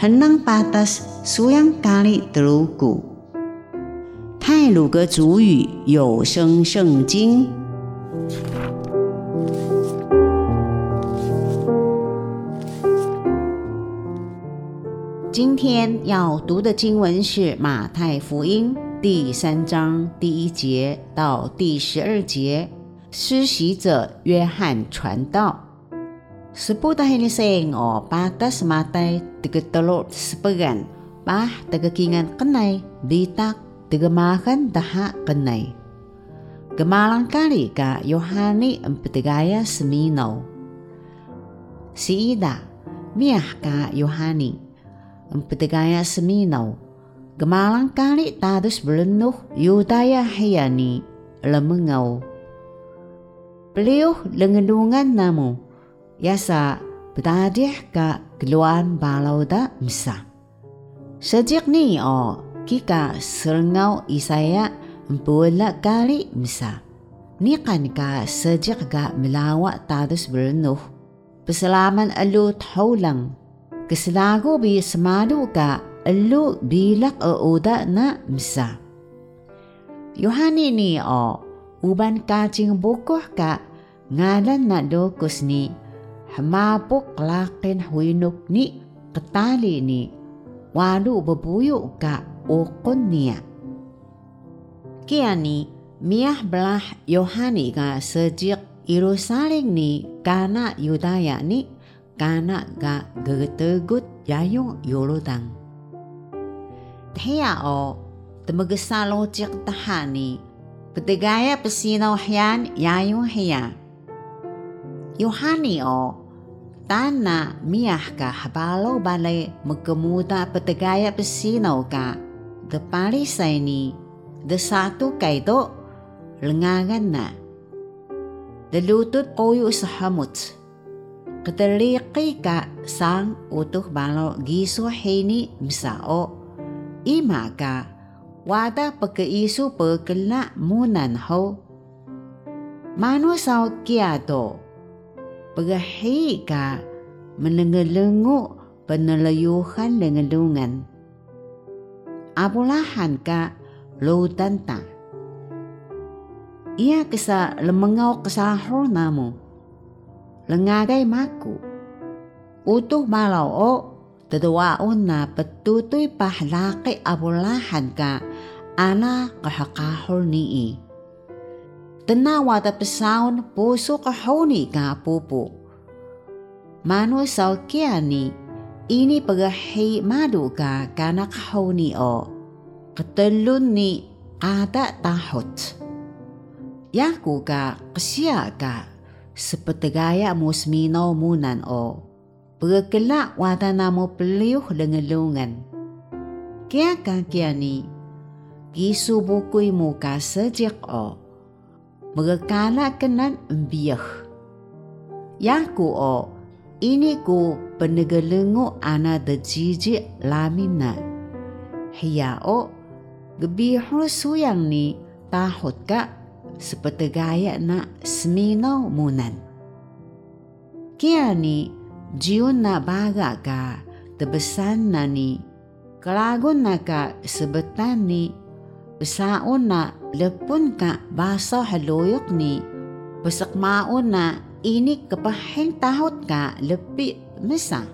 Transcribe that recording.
henang patas suyang kali telugu。泰鲁格族语有声圣经。今天要读的经文是马太福音第三章第一节到第十二节。施洗者约翰传道。Sepuluh ini seng o patas matai tiga telur sepegan bah tiga kingan kenai bitak tiga makan daha kenai. Gemalang kali ka Yohani empetigaya semino. Si Ida miah ka Yohani empetigaya semino. Gemalang kali tadus belenuh Yudaya hayani lemengau. Beliau lengelungan namu. Yasa betadih ka keluan balau da misa. Sejak ni o kika serengau isaya empula kali misa. Ni kan ka sejak ka melawak tadus berenuh. Peselaman elu taulang. Keselagu bi semadu ka elu bilak o uda na misa. Yohani ni o uban kacing bukuh ka ngalan na dokus ni hamapok lakin huinuk ni ketali ni walu bebuyu ka ukon niya. Kia ni miah belah Yohani ka sejak Yerusalem ni kana Yudaya ni kana ga gegetegut yayong Yordan. Thea o temegesalo cik tahani Petegaya pesinaw hiyan yayong hiya. Yohani o tana miyah ka habalo balay magkamuta petegaya pesinaw ka the palisay ni the satu kaydo lengangan na. Dalutut koyo sa hamot. Kataliki ka sang utuh balo giso hini misao. Ima ka wada pagkaiso pagkala munan ho. Mano sa kiado, pagahi ka menengelengu penelayuhan lengelungan. Abulahan ka lautan ta. Ia kesa lemengau kesahor namu. Lengagai maku. Utuh malau o tadawaon na patutoy pahlaki abulahan ka ana kahakahol ni Tenawa ta pesaon puso kahoni ka pupo. Mano sa ni ini pagahi madu ka kana kahoni o. Ketelun ni ada tahot. Yaku ka kasya ka sepetegaya musminaw munan o. Pagkala wata na mo peliyuh lengelungan. Kaya ka kaya ni, gisubukoy mo ka sejak o. Magkala ka nan mbiyah. Yaku o, ini ko penegalengo ana da jiji lamin na. Hiya o, gabiho suyang ni tahot ka sepetegaya na seminaw munan. Kaya ni, jiun na baga ka, tebesan na ni, kalagon na ka sebetan ni, besaon na lepun ka basa haluyok ni, besakmaon na ini kepahing tahot ka lepi mesa.